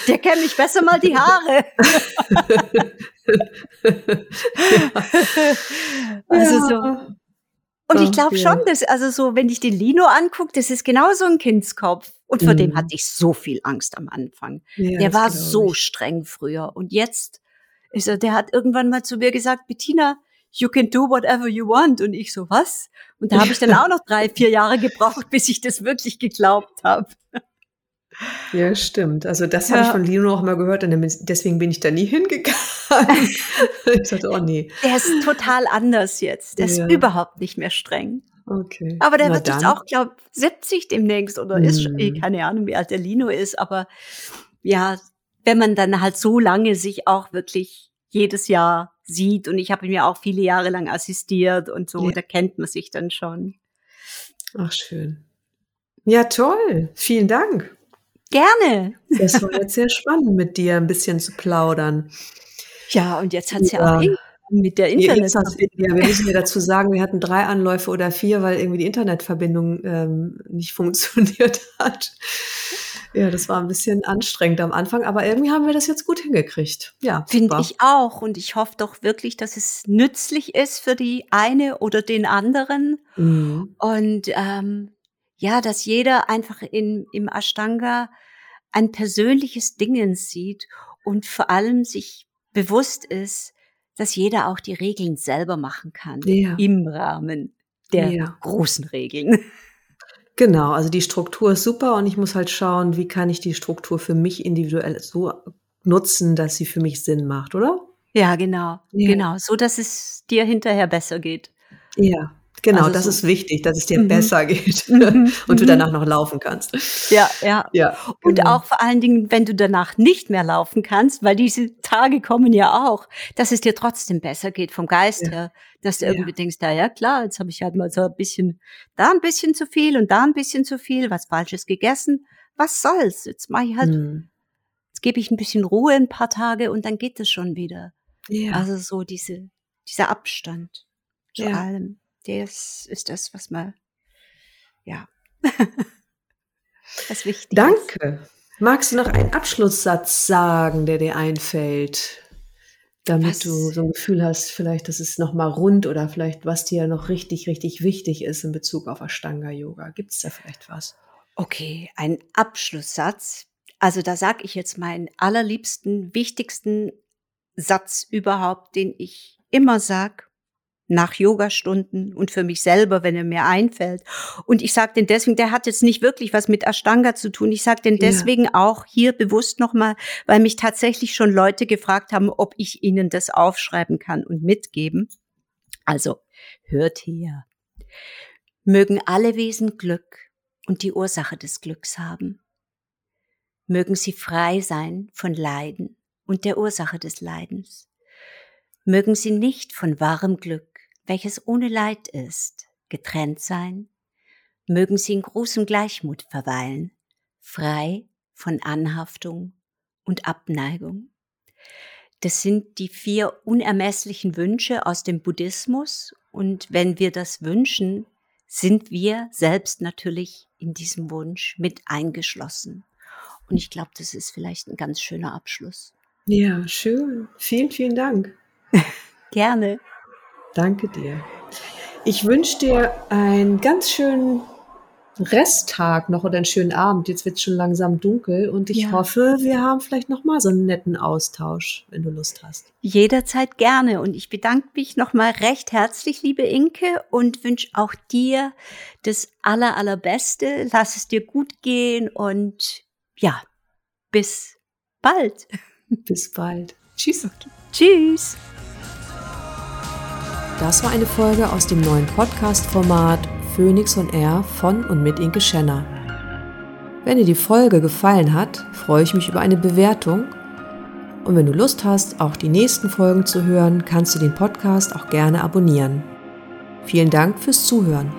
der kennt mich besser mal die Haare. [laughs] Also so. Und ich glaube schon, dass, also so, wenn ich den Lino angucke, das ist genau so ein Kindskopf. Und vor dem Mhm. hatte ich so viel Angst am Anfang. Ja, der war so ich. streng früher. Und jetzt ist er, der hat irgendwann mal zu mir gesagt, Bettina, you can do whatever you want. Und ich so, was? Und da habe ich dann [laughs] auch noch drei, vier Jahre gebraucht, bis ich das wirklich geglaubt habe. Ja, stimmt. Also das habe ich Ja. von Lino auch mal gehört und deswegen bin ich da nie hingegangen. [laughs] ich dachte, oh nee, Der ist total anders jetzt. Der ist Ja. überhaupt nicht mehr streng. okay. Aber der Na wird jetzt dann. auch, glaube 70 demnächst oder ist schon, eh, Mhm. keine Ahnung, wie alt der Lino ist, aber ja, wenn man dann halt so lange sich auch wirklich jedes Jahr sieht und ich habe ihn ja auch viele Jahre lang assistiert und so, Ja. da kennt man sich dann schon. Ach, schön. Ja, toll. Vielen Dank. Gerne. Das war jetzt sehr spannend, mit dir ein bisschen zu plaudern. Ja, und jetzt hat's ja, Ja. auch irgendwie mit der Ja, Internet. jetzt hast du- ja, wir müssen ja dazu sagen, wir hatten drei Anläufe oder vier, weil irgendwie die Internetverbindung ähm, nicht funktioniert hat. Ja, das war ein bisschen anstrengend am Anfang, aber irgendwie haben wir das jetzt gut hingekriegt. Ja, Finde ich auch. Und ich hoffe doch wirklich, dass es nützlich ist für die eine oder den anderen. Mhm. Und ähm, ja, dass jeder einfach in, im Ashtanga ein persönliches Dingen sieht und vor allem sich bewusst ist, dass jeder auch die Regeln selber machen kann. Ja. Im Rahmen der Ja. großen Regeln. Genau, also die Struktur ist super und ich muss halt schauen, wie kann ich die Struktur für mich individuell so nutzen, dass sie für mich Sinn macht, oder? Ja, genau. Ja. Genau. So, dass es dir hinterher besser geht. Ja, genau, Also das so. ist wichtig, dass es dir Mhm. besser [laughs] geht Mhm, und du mhm. danach noch laufen kannst. Ja, ja. Ja, Und genau. auch vor allen Dingen, wenn du danach nicht mehr laufen kannst, weil diese Tage kommen ja auch, dass es dir trotzdem besser geht vom Geist Ja. her, dass du Ja. irgendwie denkst, na ja klar, jetzt habe ich halt mal so ein bisschen, da ein bisschen zu viel und da ein bisschen zu viel, was Falsches gegessen. Was soll's? Jetzt mache ich halt, Mhm. jetzt gebe ich ein bisschen Ruhe ein paar Tage und dann geht es schon wieder. Ja. Also so diese, dieser Abstand zu Ja. allem, das ist das, was man, ja, [laughs] was wichtig ist. Danke. Magst du noch einen Abschlusssatz sagen, der dir einfällt, damit Was? du so ein Gefühl hast, vielleicht, dass es nochmal rund oder vielleicht, was dir noch richtig, richtig wichtig ist in Bezug auf Ashtanga-Yoga? Gibt es da vielleicht was? Okay, ein Abschlusssatz. Also da sage ich jetzt meinen allerliebsten, wichtigsten Satz überhaupt, den ich immer sag nach Yogastunden und für mich selber, wenn er mir einfällt. Und ich sage den deswegen, der hat jetzt nicht wirklich was mit Ashtanga zu tun. Ich sage den Ja. deswegen auch hier bewusst nochmal, weil mich tatsächlich schon Leute gefragt haben, ob ich ihnen das aufschreiben kann und mitgeben. Also hört her. Mögen alle Wesen Glück und die Ursache des Glücks haben. Mögen sie frei sein von Leiden und der Ursache des Leidens. Mögen sie nicht von wahrem Glück, welches ohne Leid ist, getrennt sein. Mögen sie in großem Gleichmut verweilen, frei von Anhaftung und Abneigung. Das sind die vier unermesslichen Wünsche aus dem Buddhismus. Und wenn wir das wünschen, sind wir selbst natürlich in diesem Wunsch mit eingeschlossen. Und ich glaube, das ist vielleicht ein ganz schöner Abschluss. Ja, schön. Vielen, vielen Dank. [laughs] Gerne. Danke dir. Ich wünsche dir einen ganz schönen Resttag noch oder einen schönen Abend. Jetzt wird es schon langsam dunkel und ich Ja. hoffe, wir haben vielleicht noch mal so einen netten Austausch, wenn du Lust hast. Jederzeit gerne. Und ich bedanke mich nochmal recht herzlich, liebe Inke, und wünsche auch dir das aller, allerbeste. Lass es dir gut gehen und ja, bis bald. Bis bald. Tschüss. Tschüss. Das war eine Folge aus dem neuen Podcast-Format Phoenix on Air von und mit Inke Schenner. Wenn dir die Folge gefallen hat, freue ich mich über eine Bewertung. Und wenn du Lust hast, auch die nächsten Folgen zu hören, kannst du den Podcast auch gerne abonnieren. Vielen Dank fürs Zuhören.